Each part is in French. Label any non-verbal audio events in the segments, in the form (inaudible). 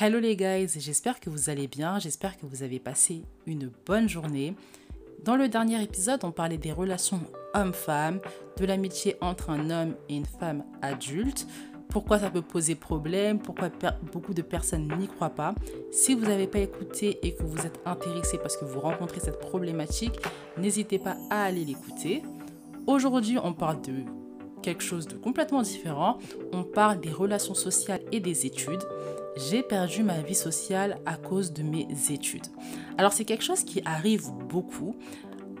Hello les guys, j'espère que vous allez bien, j'espère que vous avez passé une bonne journée. Dans le dernier épisode, on parlait des relations homme-femme, de l'amitié entre un homme et une femme adulte, pourquoi ça peut poser problème, pourquoi beaucoup de personnes n'y croient pas. Si vous n'avez pas écouté et que vous êtes intéressé parce que vous rencontrez cette problématique, n'hésitez pas à aller l'écouter. Aujourd'hui, on parle de quelque chose de complètement différent. On parle des relations sociales et des études. J'ai perdu ma vie sociale à cause de mes études. Alors c'est quelque chose qui arrive beaucoup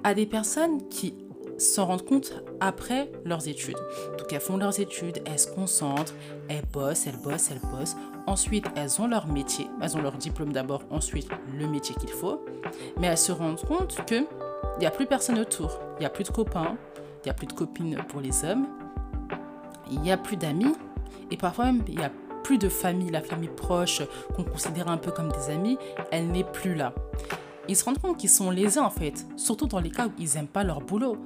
à des personnes qui s'en rendent compte après leurs études. Donc elles font leurs études, elles se concentrent, elles bossent, elles bossent, elles bossent. Ensuite, elles ont leur métier, elles ont leur diplôme d'abord, ensuite le métier qu'il faut. Mais elles se rendent compte qu'il n'y a plus personne autour, il n'y a plus de copains, il n'y a plus de copines pour les hommes, il n'y a plus d'amis et parfois même il n'y a plus de famille, la famille proche qu'on considère un peu comme des amis, elle n'est plus là. Ils se rendent compte qu'ils sont lésés en fait, surtout dans les cas où ils n'aiment pas leur boulot,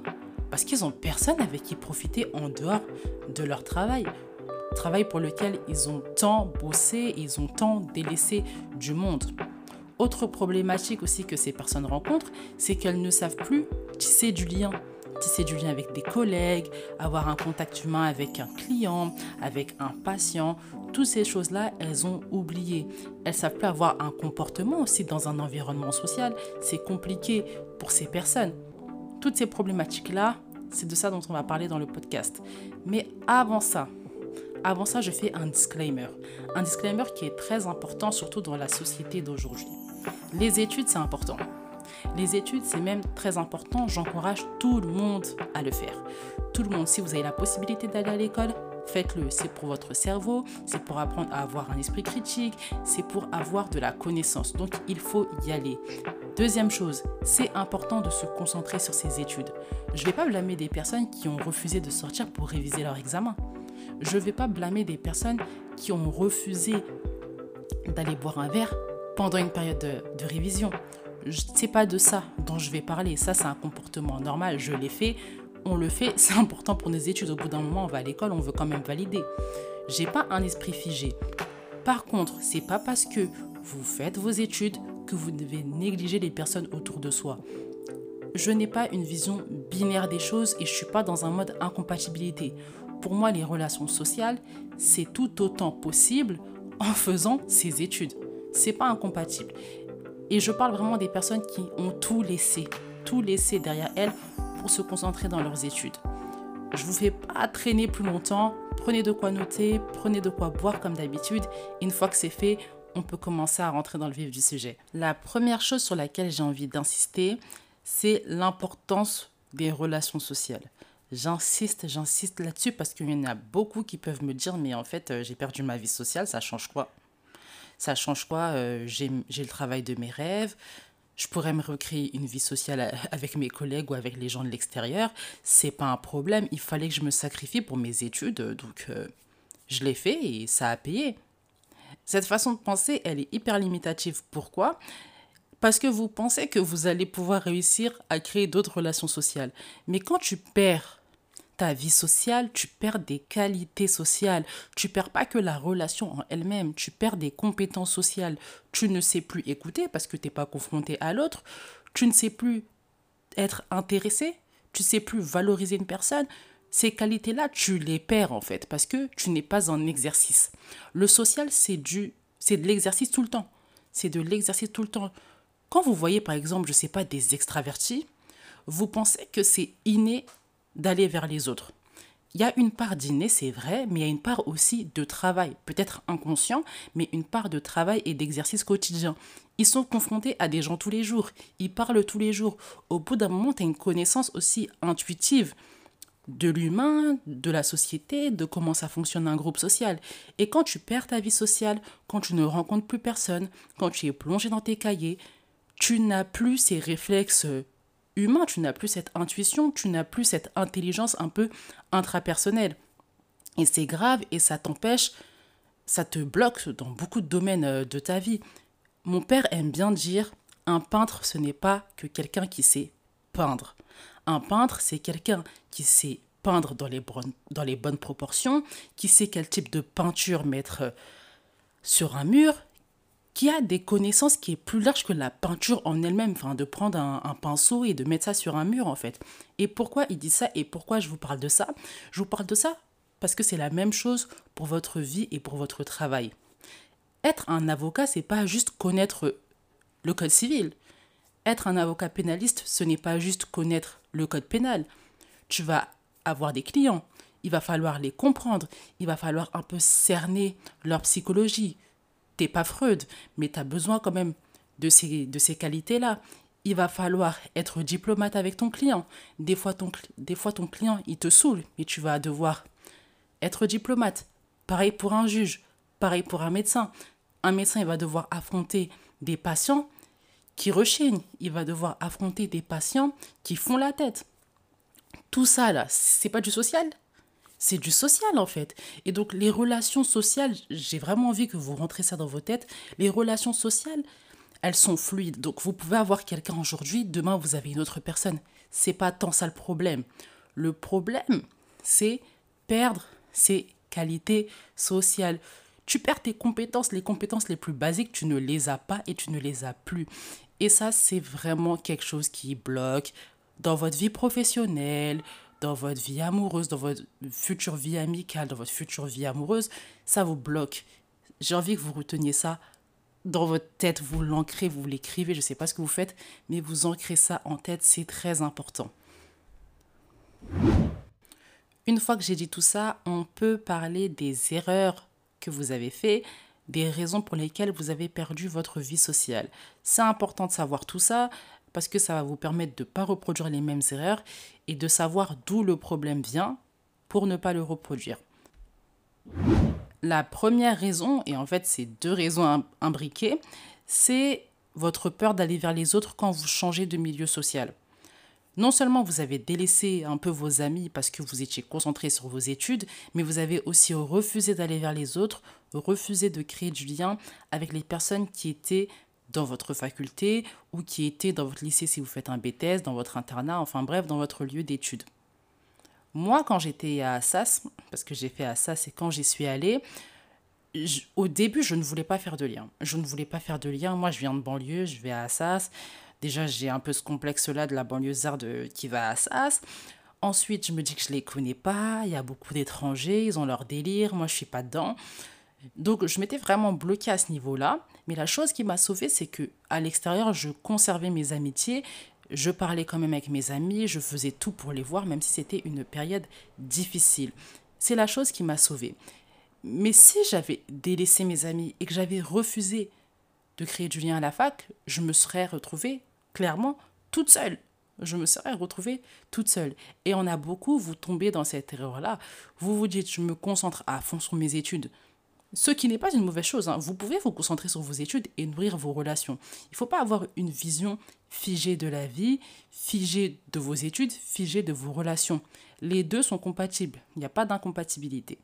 parce qu'ils n'ont personne avec qui profiter en dehors de leur travail. Travail pour lequel ils ont tant bossé, ils ont tant délaissé du monde. Autre problématique aussi que ces personnes rencontrent, c'est qu'elles ne savent plus tisser du lien tisser du lien avec des collègues, avoir un contact humain avec un client, avec un patient. Toutes ces choses-là, elles ont oublié. Elles savent plus avoir un comportement aussi dans un environnement social. C'est compliqué pour ces personnes. Toutes ces problématiques-là, c'est de ça dont on va parler dans le podcast. Mais avant ça, avant ça, je fais un disclaimer. Un disclaimer qui est très important, surtout dans la société d'aujourd'hui. Les études, c'est important. Les études, c'est même très important. J'encourage tout le monde à le faire. Tout le monde, si vous avez la possibilité d'aller à l'école, faites-le. C'est pour votre cerveau, c'est pour apprendre à avoir un esprit critique, c'est pour avoir de la connaissance. Donc, il faut y aller. Deuxième chose, c'est important de se concentrer sur ses études. Je ne vais pas blâmer des personnes qui ont refusé de sortir pour réviser leur examen. Je ne vais pas blâmer des personnes qui ont refusé d'aller boire un verre pendant une période de, de révision c'est pas de ça dont je vais parler. Ça, c'est un comportement normal. Je l'ai fait, on le fait. C'est important pour nos études. Au bout d'un moment, on va à l'école, on veut quand même valider. J'ai pas un esprit figé. Par contre, c'est pas parce que vous faites vos études que vous devez négliger les personnes autour de soi. Je n'ai pas une vision binaire des choses et je suis pas dans un mode incompatibilité. Pour moi, les relations sociales, c'est tout autant possible en faisant ses études. C'est pas incompatible. Et je parle vraiment des personnes qui ont tout laissé, tout laissé derrière elles pour se concentrer dans leurs études. Je vous fais pas traîner plus longtemps. Prenez de quoi noter, prenez de quoi boire comme d'habitude. Une fois que c'est fait, on peut commencer à rentrer dans le vif du sujet. La première chose sur laquelle j'ai envie d'insister, c'est l'importance des relations sociales. J'insiste, j'insiste là-dessus parce qu'il y en a beaucoup qui peuvent me dire mais en fait euh, j'ai perdu ma vie sociale, ça change quoi? Ça change quoi? Euh, J'ai le travail de mes rêves. Je pourrais me recréer une vie sociale avec mes collègues ou avec les gens de l'extérieur. C'est pas un problème. Il fallait que je me sacrifie pour mes études, donc euh, je l'ai fait et ça a payé. Cette façon de penser, elle est hyper limitative. Pourquoi? Parce que vous pensez que vous allez pouvoir réussir à créer d'autres relations sociales. Mais quand tu perds ta vie sociale, tu perds des qualités sociales. Tu perds pas que la relation en elle-même, tu perds des compétences sociales. Tu ne sais plus écouter parce que tu n'es pas confronté à l'autre. Tu ne sais plus être intéressé. Tu sais plus valoriser une personne. Ces qualités-là, tu les perds en fait parce que tu n'es pas en exercice. Le social, c'est du, c'est de l'exercice tout le temps. C'est de l'exercice tout le temps. Quand vous voyez par exemple, je sais pas, des extravertis, vous pensez que c'est inné d'aller vers les autres. Il y a une part d'inné, c'est vrai, mais il y a une part aussi de travail, peut-être inconscient, mais une part de travail et d'exercice quotidien. Ils sont confrontés à des gens tous les jours, ils parlent tous les jours. Au bout d'un moment, tu as une connaissance aussi intuitive de l'humain, de la société, de comment ça fonctionne un groupe social. Et quand tu perds ta vie sociale, quand tu ne rencontres plus personne, quand tu es plongé dans tes cahiers, tu n'as plus ces réflexes humain, tu n'as plus cette intuition, tu n'as plus cette intelligence un peu intrapersonnelle. Et c'est grave et ça t'empêche, ça te bloque dans beaucoup de domaines euh, de ta vie. Mon père aime bien dire, un peintre, ce n'est pas que quelqu'un qui sait peindre. Un peintre, c'est quelqu'un qui sait peindre dans les, bonnes, dans les bonnes proportions, qui sait quel type de peinture mettre euh, sur un mur, qui a des connaissances qui est plus large que la peinture en elle-même, enfin de prendre un, un, pinceau et de mettre ça sur un mur en fait. Et pourquoi il dit ça et pourquoi je vous parle de ça? Je vous parle de ça parce que c'est la même chose pour votre vie et pour votre travail. Être un avocat, c'est pas juste connaître le code civil. Être un avocat pénaliste, ce n'est pas juste connaître le code pénal. Tu vas avoir des clients, il va falloir les comprendre, il va falloir un peu cerner leur psychologie. T'es pas Freud, mais tu as besoin quand même de ces, de ces qualités-là. Il va falloir être diplomate avec ton client. Des fois ton, des fois, ton client, il te saoule, mais tu vas devoir être diplomate. Pareil pour un juge, pareil pour un médecin. Un médecin, il va devoir affronter des patients qui rechignent. Il va devoir affronter des patients qui font la tête. Tout ça, là, c'est pas du social? C'est du social en fait. Et donc les relations sociales, j'ai vraiment envie que vous rentrez ça dans vos têtes. Les relations sociales, elles sont fluides. Donc vous pouvez avoir quelqu'un aujourd'hui, demain vous avez une autre personne. C'est pas tant ça le problème. Le problème, c'est perdre ses qualités sociales. Tu perds tes compétences, les compétences les plus basiques, tu ne les as pas et tu ne les as plus. Et ça, c'est vraiment quelque chose qui bloque dans votre vie professionnelle, dans votre vie amoureuse, dans votre future vie amicale, dans votre future vie amoureuse, ça vous bloque. J'ai envie que vous reteniez ça dans votre tête, vous l'ancrez, vous l'écrivez, je ne sais pas ce que vous faites, mais vous ancrez ça en tête, c'est très important. Une fois que j'ai dit tout ça, on peut parler des erreurs que vous avez faites, des raisons pour lesquelles vous avez perdu votre vie sociale. C'est important de savoir tout ça parce que ça va vous permettre de ne pas reproduire les mêmes erreurs et de savoir d'où le problème vient pour ne pas le reproduire. La première raison, et en fait c'est deux raisons imbriquées, c'est votre peur d'aller vers les autres quand vous changez de milieu social. Non seulement vous avez délaissé un peu vos amis parce que vous étiez concentré sur vos études, mais vous avez aussi refusé d'aller vers les autres, refusé de créer du lien avec les personnes qui étaient dans votre faculté ou qui était dans votre lycée si vous faites un BTS, dans votre internat, enfin bref, dans votre lieu d'études. Moi, quand j'étais à Assas, parce que j'ai fait Assas et quand j'y suis allée, au début, je ne voulais pas faire de lien. Je ne voulais pas faire de lien. Moi, je viens de banlieue, je vais à Assas. Déjà, j'ai un peu ce complexe-là de la banlieusarde qui va à Assas. Ensuite, je me dis que je les connais pas. Il y a beaucoup d'étrangers, ils ont leur délire. Moi, je suis pas dedans. Donc je m'étais vraiment bloquée à ce niveau-là, mais la chose qui m'a sauvée, c'est que à l'extérieur, je conservais mes amitiés, je parlais quand même avec mes amis, je faisais tout pour les voir, même si c'était une période difficile. C'est la chose qui m'a sauvée. Mais si j'avais délaissé mes amis et que j'avais refusé de créer du lien à la fac, je me serais retrouvée clairement toute seule. Je me serais retrouvée toute seule. Et on a beaucoup, vous tombez dans cette erreur-là. Vous vous dites, je me concentre à fond sur mes études. Ce qui n'est pas une mauvaise chose. Hein. Vous pouvez vous concentrer sur vos études et nourrir vos relations. Il ne faut pas avoir une vision figée de la vie, figée de vos études, figée de vos relations. Les deux sont compatibles. Il n'y a pas d'incompatibilité.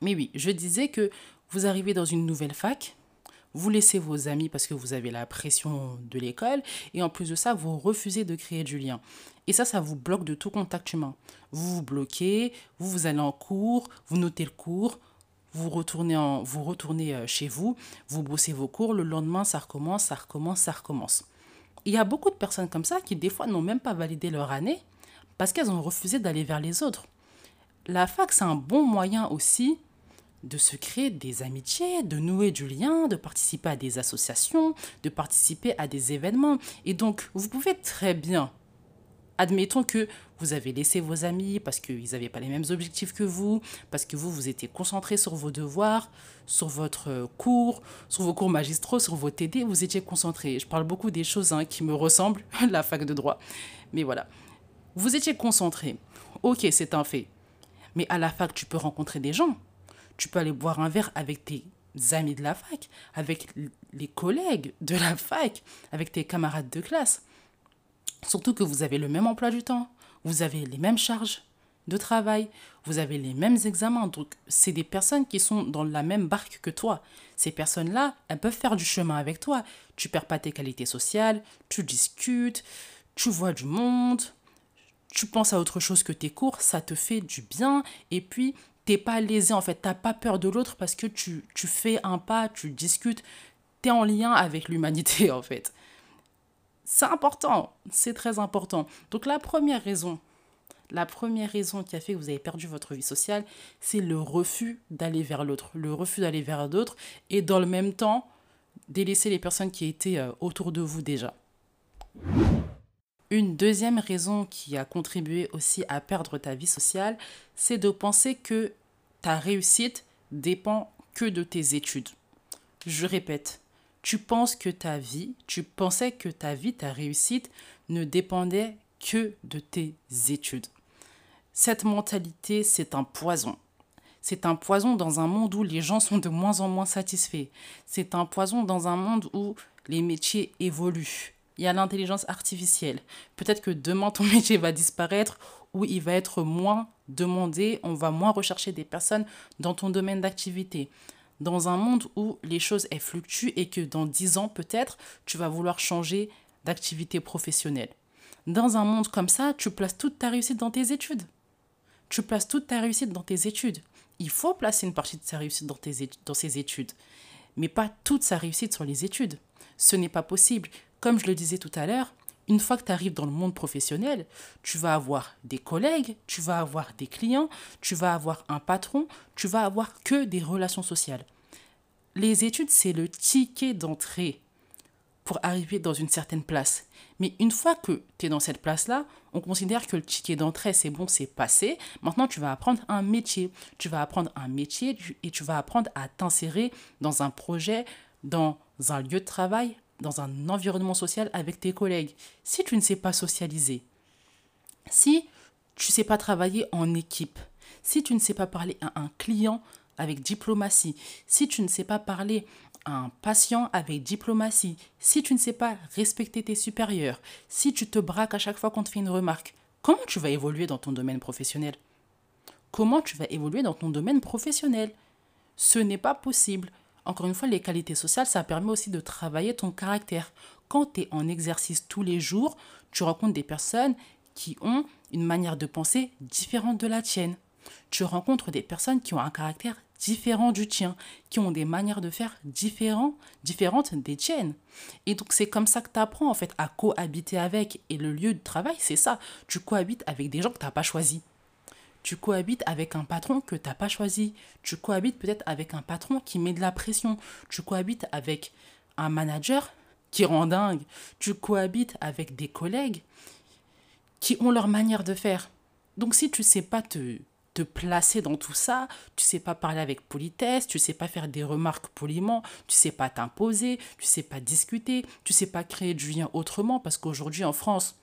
Mais oui, je disais que vous arrivez dans une nouvelle fac, vous laissez vos amis parce que vous avez la pression de l'école, et en plus de ça, vous refusez de créer du lien. Et ça, ça vous bloque de tout contact humain. Vous vous bloquez, vous, vous allez en cours, vous notez le cours, vous retournez, en, vous retournez euh, chez vous, vous bossez vos cours, le lendemain ça recommence, ça recommence, ça recommence. Il y a beaucoup de personnes comme ça qui des fois n'ont même pas validé leur année parce qu'elles ont refusé d'aller vers les autres. La fac, c'est un bon moyen aussi de se créer des amitiés, de nouer du lien, de participer à des associations, de participer à des événements. Et donc, vous pouvez très bien admettons que vous avez laissé vos amis parce qu'ils n'avaient pas les mêmes objectifs que vous, parce que vous, vous étiez concentré sur vos devoirs, sur votre cours, sur vos cours magistraux, sur vos TD, vous étiez concentré. Je parle beaucoup des choses hein, qui me ressemblent, (laughs) la fac de droit. Mais voilà. Vous étiez concentré. Ok, c'est un fait. Mais à la fac, tu peux rencontrer des gens. Tu peux aller boire un verre avec tes amis de la fac, avec les collègues de la fac, avec tes camarades de classe. Surtout que vous avez le même emploi du temps, vous avez les mêmes charges de travail, vous avez les mêmes examens. Donc, c'est des personnes qui sont dans la même barque que toi. Ces personnes-là, elles peuvent faire du chemin avec toi. Tu perds pas tes qualités sociales, tu discutes, tu vois du monde, tu penses à autre chose que tes cours, ça te fait du bien. Et puis, t'es pas lésé en fait, t'as pas peur de l'autre parce que tu, tu fais un pas, tu discutes, tu es en lien avec l'humanité (laughs) en fait. C'est important, c'est très important. Donc la première raison, la première raison qui a fait que vous avez perdu votre vie sociale, c'est le refus d'aller vers l'autre, le refus d'aller vers d'autres et dans le même temps délaisser les personnes qui étaient euh, autour de vous déjà. Une deuxième raison qui a contribué aussi à perdre ta vie sociale, c'est de penser que ta réussite dépend que de tes études. Je répète, tu penses que ta vie, tu pensais que ta vie, ta réussite ne dépendait que de tes études. Cette mentalité, c'est un poison. C'est un poison dans un monde où les gens sont de moins en moins satisfaits. C'est un poison dans un monde où les métiers évoluent. Il y a l'intelligence artificielle. Peut-être que demain, ton (laughs) métier va disparaître ou il va être moins demandé, on va moins rechercher des personnes dans ton domaine d'activité dans un monde où les choses elles fluctuent et que dans 10 ans peut-être tu vas vouloir changer d'activité professionnelle. Dans un monde comme ça, tu places toute ta réussite dans tes études. Tu places toute ta réussite dans tes études. Il faut placer une partie de sa réussite dans, tes, dans ses études, mais pas toute sa réussite sur les études. Ce n'est pas possible. Comme je le disais tout à l'heure, une fois que tu arrives dans le monde professionnel, tu vas avoir des collègues, tu vas avoir des clients, tu vas avoir un patron, tu vas avoir que des relations sociales. Les études, c'est le ticket d'entrée pour arriver dans une certaine place. Mais une fois que tu es dans cette place-là, on considère que le ticket d'entrée, c'est bon, c'est passé. Maintenant, tu vas apprendre un métier. Tu vas apprendre un métier et tu vas apprendre à t'insérer dans un projet, dans un lieu de travail, dans un environnement social avec tes collègues. Si tu ne sais pas socialiser, si tu ne sais pas travailler en équipe, si tu ne sais pas parler à un client avec diplomatie, si tu ne sais pas parler à un patient avec diplomatie, si tu ne sais pas respecter tes supérieurs, si tu te braques à chaque fois qu'on te fait une remarque, comment tu vas évoluer dans ton domaine professionnel? Comment tu vas évoluer dans ton domaine professionnel? Ce n'est pas possible. Encore une fois, les qualités sociales, ça permet aussi de travailler ton caractère. Quand tu es en exercice tous les jours, tu rencontres des personnes qui ont une manière de penser différente de la tienne. Tu rencontres des personnes qui ont un caractère différent du tien, qui ont des manières de faire différentes des tiennes. Et donc c'est comme ça que tu apprends en fait à cohabiter avec. Et le lieu de travail, c'est ça. Tu cohabites avec des gens que tu n'as pas choisis. Tu cohabites avec un patron que tu n'as pas choisi. Tu cohabites peut-être avec un patron qui met de la pression. Tu cohabites avec un manager qui rend dingue. Tu cohabites avec des collègues qui ont leur manière de faire. Donc si tu sais pas te, te placer dans tout ça, tu sais pas parler avec politesse, tu sais pas faire des remarques poliment, tu sais pas t'imposer, tu sais pas discuter, tu sais pas créer du lien autrement parce qu'aujourd'hui en France,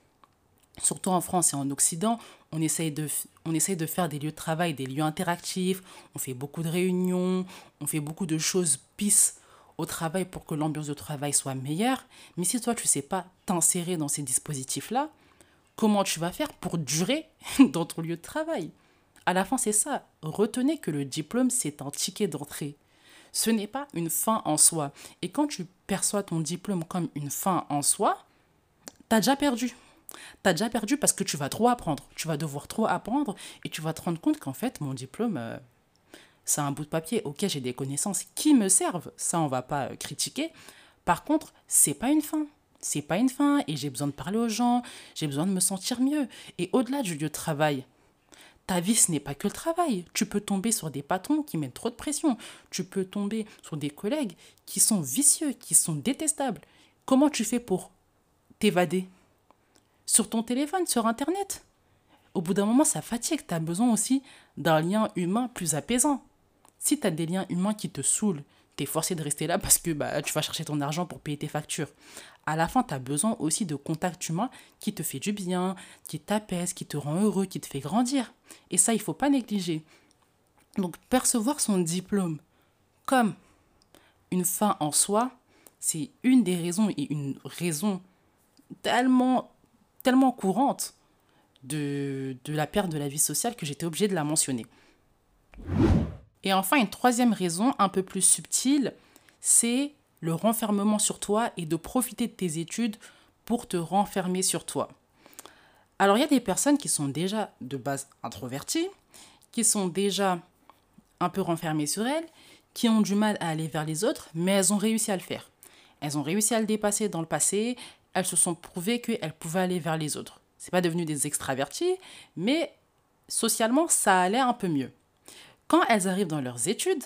surtout en France et en Occident, on essaye, de, on essaye de faire des lieux de travail, des lieux interactifs, on fait beaucoup de réunions, on fait beaucoup de choses pisse au travail pour que l'ambiance de travail soit meilleure. Mais si toi, tu ne sais pas t'insérer dans ces dispositifs-là, comment tu vas faire pour durer (laughs) dans ton lieu de travail? À la fin, c'est ça. Retenez que le diplôme, c'est un ticket d'entrée. Ce n'est pas une fin en soi. Et quand tu perçois ton diplôme comme une fin en soi, tu as déjà perdu tu as déjà perdu parce que tu vas trop apprendre. Tu vas devoir trop apprendre et tu vas te rendre compte qu'en fait, mon diplôme, euh, c'est un bout de papier. Ok, j'ai des connaissances qui me servent. Ça, on va pas euh, critiquer. Par contre, c'est pas une fin. C'est pas une fin et j'ai besoin de parler aux gens, j'ai besoin de me sentir mieux. Et au-delà du lieu de travail, ta vie, ce n'est pas que le travail. Tu peux tomber sur des patrons qui mettent trop de pression. Tu peux tomber sur des collègues qui sont vicieux, qui sont détestables. Comment tu fais pour t'évader? Sur ton téléphone, sur Internet. Au bout d'un moment, ça fatigue. Tu as besoin aussi d'un lien humain plus apaisant. Si tu as des liens humains qui te saoulent, tu es forcé de rester là parce que bah, tu vas chercher ton argent pour payer tes factures. À la fin, tu as besoin aussi de contact humain qui te fait du bien, qui t'apaise, qui te rend heureux, qui te fait grandir. Et ça, il faut pas négliger. Donc, percevoir son diplôme comme une fin en soi, c'est une des raisons et une raison tellement tellement courante de, de la perte de la vie sociale que j'étais obligée de la mentionner. Et enfin, une troisième raison, un peu plus subtile, c'est le renfermement sur toi et de profiter de tes études pour te renfermer sur toi. Alors, il y a des personnes qui sont déjà de base introverties, qui sont déjà un peu renfermées sur elles, qui ont du mal à aller vers les autres, mais elles ont réussi à le faire. elles ont réussi à le dépasser dans le passé, elles se sont prouvées qu'elles pouvaient aller vers les autres. C'est pas devenu des extravertis, mais socialement, ça allait un peu mieux. Quand elles arrivent dans leurs études,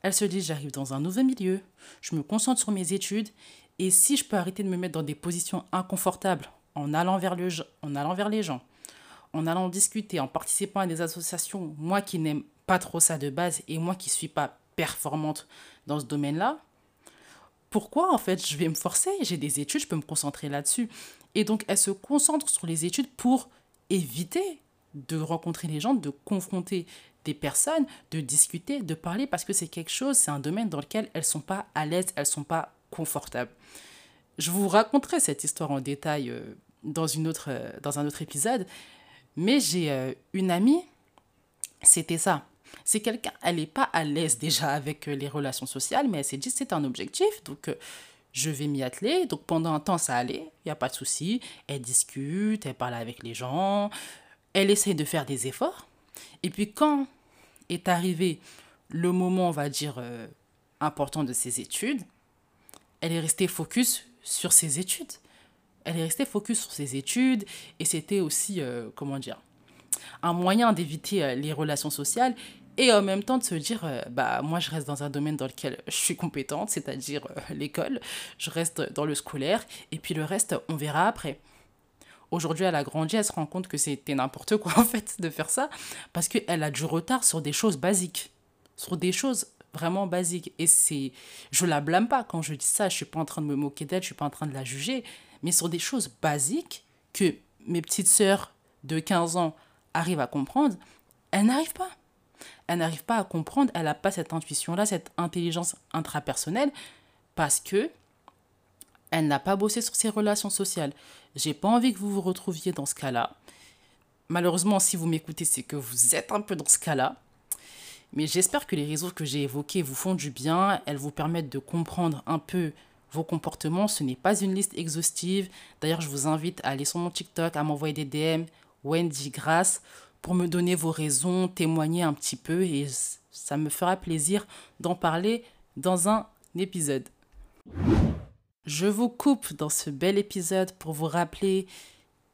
elles se disent j'arrive dans un nouveau milieu, je me concentre sur mes études, et si je peux arrêter de me mettre dans des positions inconfortables en allant vers, en allant vers les gens, en allant discuter, en participant à des associations, moi qui n'aime pas trop ça de base et moi qui suis pas performante dans ce domaine-là, pourquoi en fait je vais me forcer? J'ai des études, je peux me concentrer là-dessus. Et donc elle se concentre sur les études pour éviter de rencontrer les gens, de confronter des personnes, de discuter, de parler, parce que c'est quelque chose, c'est un domaine dans lequel elles sont pas à l'aise, elles sont pas confortables. Je vous raconterai cette histoire en détail euh, dans, une autre, euh, dans un autre épisode, mais j'ai euh, une amie, c'était ça. C'est quelqu'un, elle n'est pas à l'aise déjà avec les relations sociales, mais elle s'est dit c'est un objectif, donc je vais m'y atteler. Donc pendant un temps, ça allait, il n'y a pas de souci. Elle discute, elle parle avec les gens, elle essaie de faire des efforts. Et puis quand est arrivé le moment, on va dire, euh, important de ses études, elle est restée focus sur ses études. Elle est restée focus sur ses études et c'était aussi, euh, comment dire, un moyen d'éviter euh, les relations sociales et en même temps de se dire, bah moi je reste dans un domaine dans lequel je suis compétente, c'est-à-dire l'école, je reste dans le scolaire et puis le reste, on verra après. Aujourd'hui, elle a grandi, elle se rend compte que c'était n'importe quoi (laughs) en fait de faire ça parce qu'elle a du retard sur des choses basiques, sur des choses vraiment basiques. Et c'est, je la blâme pas quand je dis ça, je suis pas en train de me moquer d'elle, je suis pas en train de la juger, mais sur des choses basiques que mes petites sœurs de 15 ans arrivent à comprendre, elle n'arrive pas. Elle n'arrive pas à comprendre, elle n'a pas cette intuition-là, cette intelligence intrapersonnelle parce que elle n'a pas bossé sur ses relations sociales. J'ai pas envie que vous vous retrouviez dans ce cas-là. Malheureusement, si vous m'écoutez, c'est que vous êtes un peu dans ce cas-là. Mais j'espère que les réseaux que j'ai évoqués vous font du bien. Elles vous permettent de comprendre un peu vos comportements. Ce n'est pas une liste exhaustive. D'ailleurs, je vous invite à aller sur mon TikTok, à m'envoyer des DM, Wendy Grasse, pour me donner vos raisons, témoigner un petit peu. Et ça me fera plaisir d'en parler dans un épisode. Je vous coupe dans ce bel épisode pour vous rappeler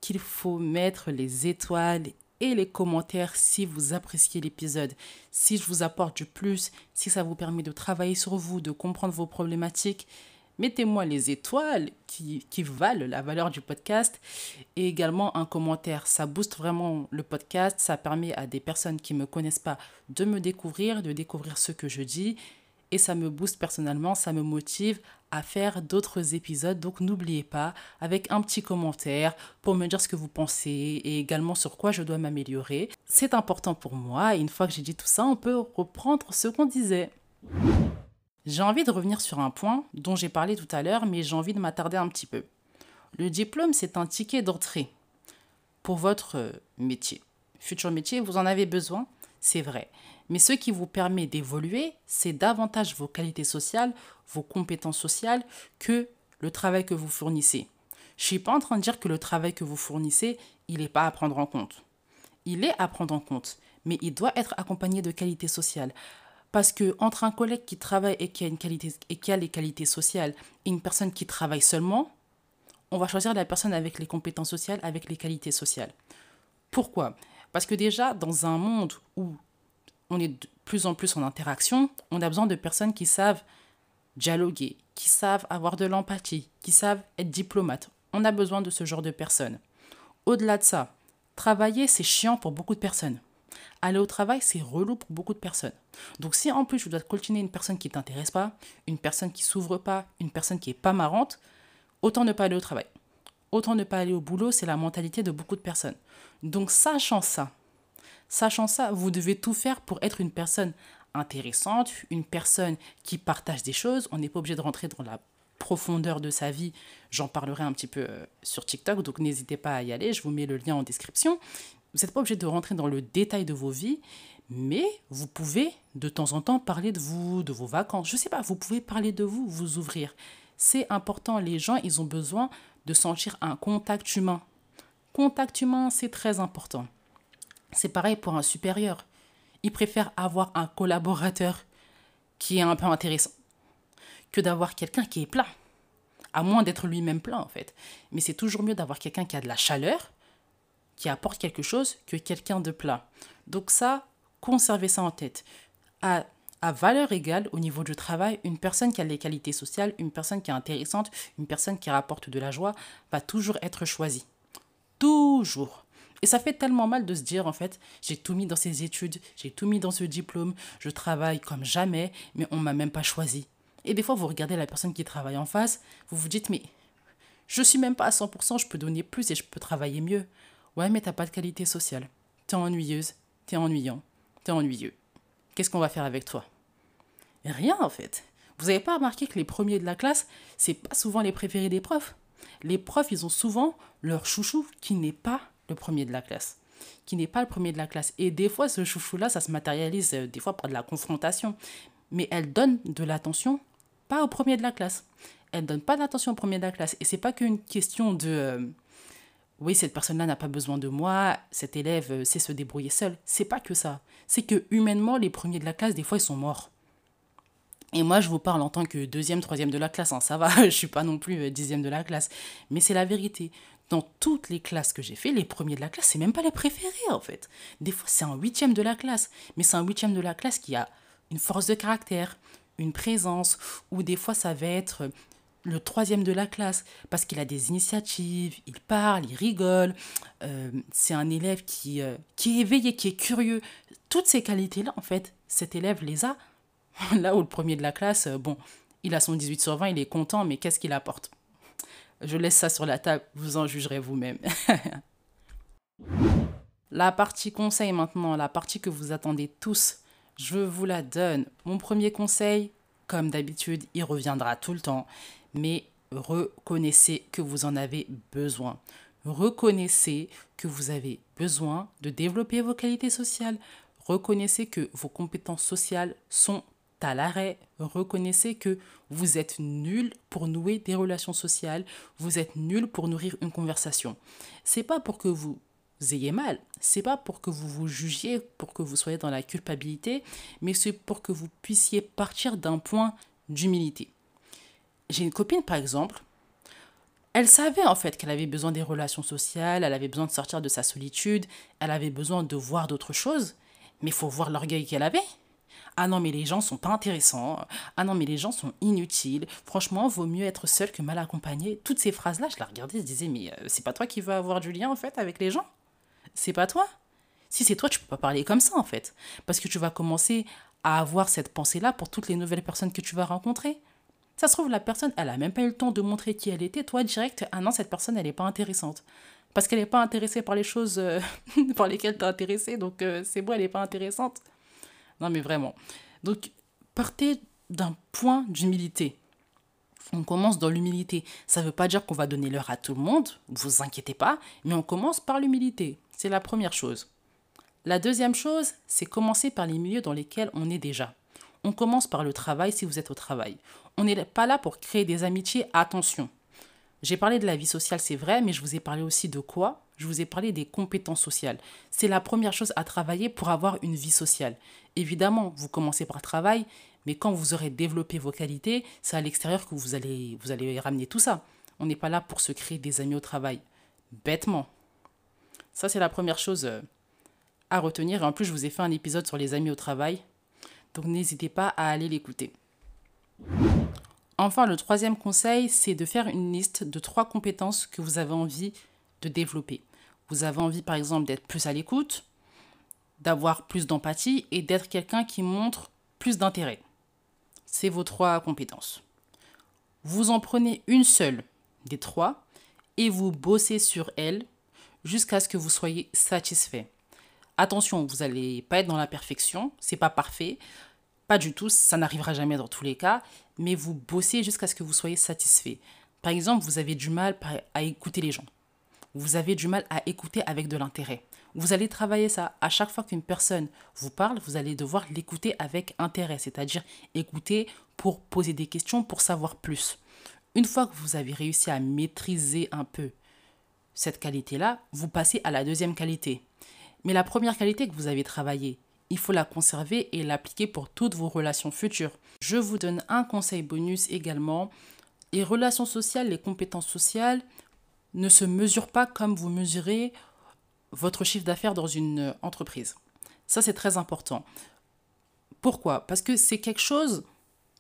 qu'il faut mettre les étoiles et les commentaires si vous appréciez l'épisode. Si je vous apporte du plus, si ça vous permet de travailler sur vous, de comprendre vos problématiques, mettez-moi les étoiles qui, valent la valeur du podcast et également un commentaire. Ça booste vraiment le podcast, ça permet à des personnes qui ne me connaissent pas de me découvrir, de découvrir ce que je dis et ça me booste personnellement, ça me motive à faire d'autres épisodes. Donc n'oubliez pas, avec un petit commentaire pour me dire ce que vous pensez et également sur quoi je dois m'améliorer. C'est important pour moi et une fois que j'ai dit tout ça, on peut reprendre ce qu'on disait. J'ai envie de revenir sur un point dont j'ai parlé tout à l'heure, mais j'ai envie de m'attarder un petit peu. Le diplôme, c'est un ticket d'entrée pour votre euh, métier. Futur métier, vous en avez besoin, c'est vrai. Mais ce qui vous permet d'évoluer, c'est davantage vos qualités sociales, vos compétences sociales que le travail que vous fournissez. Je ne suis pas en train de dire que le travail que vous fournissez, il n'est pas à prendre en compte. Il est à prendre en compte, mais il doit être accompagné de qualités sociales. Parce que entre un collègue qui travaille et qui a, une qualité, et qui a les qualités sociales et une personne qui travaille seulement, on va choisir la personne avec les compétences sociales, avec les qualités sociales. Pourquoi? Parce que déjà, dans un monde où on est de plus en plus en interaction, on a besoin de personnes qui savent dialoguer, qui savent avoir de l'empathie, qui savent être diplomates. On a besoin de ce genre de personnes. Au-delà de ça, travailler, c'est chiant pour beaucoup de personnes. Aller au travail, c'est relou pour beaucoup de personnes. Donc si en plus je dois continuer une personne qui ne t'intéresse pas, une personne qui s'ouvre pas, une personne qui est pas marrante, autant ne pas aller au travail. Autant ne pas aller au boulot, c'est la mentalité de beaucoup de personnes. Donc sachant ça, Sachant ça, vous devez tout faire pour être une personne intéressante, une personne qui partage des choses. On n'est pas obligé de rentrer dans la profondeur de sa vie. J'en parlerai un petit peu euh, sur TikTok, donc n'hésitez pas à y aller. Je vous mets le lien en description. Vous n'êtes pas obligé de rentrer dans le détail de vos vies, mais vous pouvez de temps en temps parler de vous, de vos vacances. Je ne sais pas, vous pouvez parler de vous, vous ouvrir. C'est important. Les gens, ils ont besoin de sentir un contact humain. Contact humain, c'est très important. C'est pareil pour un supérieur. Il préfère avoir un collaborateur qui est un peu intéressant que d'avoir quelqu'un qui est plat. à moins d'être lui-même plein en fait. Mais c'est toujours mieux d'avoir quelqu'un qui a de la chaleur, qui apporte quelque chose, que quelqu'un de plat. Donc ça, conservez ça en tête. À, à valeur égale au niveau du travail, une personne qui a des qualités sociales, une personne qui est intéressante, une personne qui rapporte de la joie, va toujours être choisie. Toujours. Et ça fait tellement mal de se dire, en fait, j'ai tout mis dans ces études, j'ai tout mis dans ce diplôme, je travaille comme jamais, mais on m'a même pas choisi. Et des fois, vous regardez la personne qui travaille en face, vous vous dites, mais je suis même pas à 100%, je peux donner plus et je peux travailler mieux. Ouais, mais t'as pas de qualité sociale. T'es ennuyeuse, t'es ennuyant, t'es ennuyeux. Qu'est-ce qu'on va faire avec toi? Rien en fait. Vous n'avez pas remarqué que les premiers de la classe, c'est pas souvent les préférés des profs? Les profs, ils ont souvent leur chouchou qui n'est pas le premier de la classe. Qui n'est pas le premier de la classe. Et des fois, ce chouchou-là, ça se matérialise euh, des fois par de la confrontation. Mais elle donne de l'attention pas au premier de la classe. Elle donne pas d'attention au premier de la classe. Et c'est pas qu'une question de euh, oui, cette personne-là n'a pas besoin de moi, cet élève euh, sait se débrouiller seul. C'est pas que ça. C'est que humainement, les premiers de la classe, des fois, ils sont morts. Et moi, je vous parle en tant que deuxième, troisième de la classe. Hein, ça va, (laughs) je suis pas non plus euh, dixième de la classe. Mais c'est la vérité. Dans toutes les classes que j'ai fait, les premiers de la classe, c'est même pas les préférés en fait. Des fois, c'est un huitième de la classe. Mais c'est un huitième de la classe qui a une force de caractère, une présence, ou des fois, ça va être le troisième de la classe, parce qu'il a des initiatives, il parle, il rigole, euh, c'est un élève qui, euh, qui est éveillé, qui est curieux. Toutes ces qualités-là, en fait, cet élève les a. (laughs) Là où le premier de la classe, euh, bon, il a son 18 sur 20, il est content, mais qu'est-ce qu'il apporte? Je laisse ça sur la table, vous en jugerez vous-même. (laughs) la partie conseil maintenant, la partie que vous attendez tous, je vous la donne. Mon premier conseil, comme d'habitude, il reviendra tout le temps mais reconnaissez que vous en avez besoin. Reconnaissez que vous avez besoin de développer vos qualités sociales. Reconnaissez que vos compétences sociales sont à l'arrêt. Reconnaissez que vous êtes nul pour nouer des relations sociales. Vous êtes nul pour nourrir une conversation. C'est pas pour que vous ayez mal. C'est pas pour que vous vous jugiez, pour que vous soyez dans la culpabilité, mais c'est pour que vous puissiez partir d'un point d'humilité j'ai une copine, par exemple, elle savait en fait qu'elle avait besoin des relations sociales, elle avait besoin de sortir de sa solitude, elle avait besoin de voir d'autres choses, mais il faut voir l'orgueil qu'elle avait. Ah non, mais les gens sont pas intéressants. Ah non, mais les gens sont inutiles. Franchement, vaut mieux être seul que mal accompagné. Toutes ces phrases-là, je la regardais, je disais, mais euh, c'est pas toi qui veux avoir du lien en fait avec les gens? C'est pas toi? Si c'est toi, tu peux pas parler comme ça en fait. Parce que tu vas commencer à avoir cette pensée-là pour toutes les nouvelles personnes que tu vas rencontrer. Ça se trouve, la personne, elle a même pas eu le temps de montrer qui elle était. Toi, direct, ah non, cette personne, elle n'est pas intéressante. Parce qu'elle n'est pas intéressée par les choses euh, (laughs) par lesquelles tu es intéressé. Donc, euh, c'est bon, elle n'est pas intéressante. Non, mais vraiment. Donc, partez d'un point d'humilité. On commence dans l'humilité. Ça ne veut pas dire qu'on va donner l'heure à tout le monde, vous inquiétez pas, mais on commence par l'humilité. C'est la première chose. La deuxième chose, c'est commencer par les milieux dans lesquels on est déjà. On commence par le travail si vous êtes au travail. On n'est pas là pour créer des amitiés, attention. J'ai parlé de la vie sociale, c'est vrai, mais je vous ai parlé aussi de quoi? Je vous ai parlé des compétences sociales. C'est la première chose à travailler pour avoir une vie sociale. Évidemment, vous commencez par travail, mais quand vous aurez développé vos qualités, c'est à l'extérieur que vous allez, vous allez ramener tout ça. On n'est pas là pour se créer des amis au travail. Bêtement. Ça, c'est la première chose euh, à retenir. Et en plus, je vous ai fait un épisode sur les amis au travail. Donc n'hésitez pas à aller l'écouter. Enfin, le troisième conseil, c'est de faire une liste de trois compétences que vous avez envie de développer. Vous avez envie, par exemple, d'être plus à l'écoute, d'avoir plus d'empathie et d'être quelqu'un qui montre plus d'intérêt. C'est vos trois compétences. Vous en prenez une seule des trois et vous bossez sur elle jusqu'à ce que vous soyez satisfait. Attention, vous n'allez pas être dans la perfection, c'est pas parfait, pas du tout, ça n'arrivera jamais dans tous les cas, mais vous bossez jusqu'à ce que vous soyez satisfait. Par exemple, vous avez du mal à écouter les gens. Vous avez du mal à écouter avec de l'intérêt. Vous allez travailler ça. À chaque fois qu'une personne vous parle, vous allez devoir l'écouter avec intérêt, c'est-à-dire écouter pour poser des questions, pour savoir plus. Une fois que vous avez réussi à maîtriser un peu cette qualité-là, vous passez à la deuxième qualité. Mais la première qualité que vous avez travaillée, il faut la conserver et l'appliquer pour toutes vos relations futures. Je vous donne un conseil bonus également. Les relations sociales, les compétences sociales ne se mesurent pas comme vous mesurez votre chiffre d'affaires dans une entreprise. Ça, c'est très important. Pourquoi? Parce que c'est quelque chose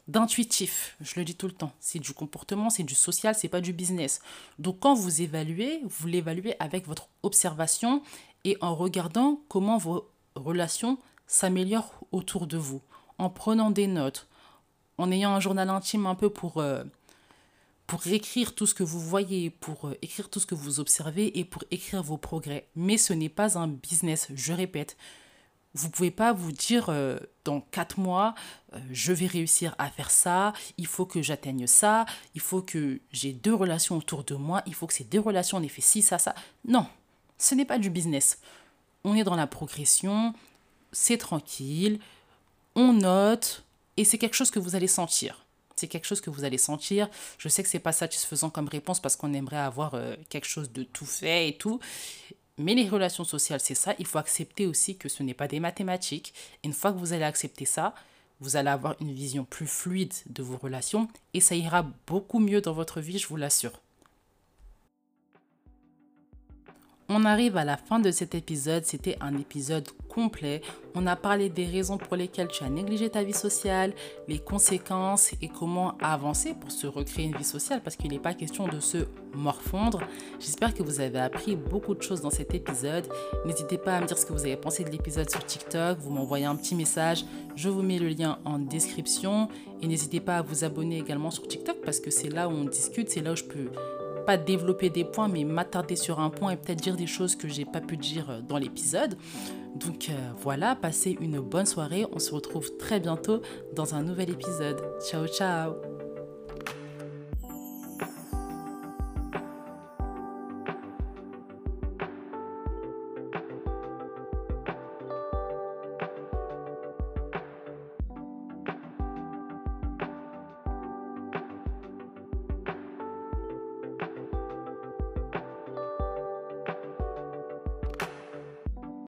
d'intuitif, je le dis tout le temps. C'est du comportement, c'est du social, c'est pas du business. Donc quand vous évaluez, vous l'évaluez avec votre observation et en regardant comment vos relations s'améliorent autour de vous, en prenant des notes, en ayant un journal intime un peu pour euh, pour écrire tout ce que vous voyez, pour euh, écrire tout ce que vous observez et pour écrire vos progrès. Mais ce n'est pas un business, je répète. Vous pouvez pas vous dire euh, dans quatre mois, je vais réussir à faire ça, il faut que j'atteigne ça, il faut que j'ai deux relations autour de moi, il faut que ces deux relations aient fait ci, ça, ça. Non, ce n'est pas du business. On est dans la progression, c'est tranquille, on note, et c'est quelque chose que vous allez sentir. C'est quelque chose que vous allez sentir. Je sais que c'est pas satisfaisant comme réponse parce qu'on aimerait avoir euh, quelque chose de tout fait et tout. Mais les relations sociales, c'est ça. Il faut accepter aussi que ce n'est pas des mathématiques. une fois que vous allez accepter ça, vous allez avoir une vision plus fluide de vos relations et ça ira beaucoup mieux dans votre vie, je vous l'assure. On arrive à la fin de cet épisode. C'était un épisode complet. On a parlé des raisons pour lesquelles tu as négligé ta vie sociale, les conséquences et comment avancer pour se recréer une vie sociale parce qu'il n'est pas question de se morfondre. J'espère que vous avez appris beaucoup de choses dans cet épisode. N'hésitez pas à me dire ce que vous avez pensé de l'épisode sur TikTok. Vous m'envoyez un petit message. Je vous mets le lien en description. Et n'hésitez pas à vous abonner également sur TikTok parce que c'est là où on discute, c'est là où je peux pas développer des points, mais m'attarder sur un point et peut-être dire des choses que j'ai pas pu dire euh, dans l'épisode. Donc euh, voilà, passez une bonne soirée. On se retrouve très bientôt dans un nouvel épisode. Ciao ciao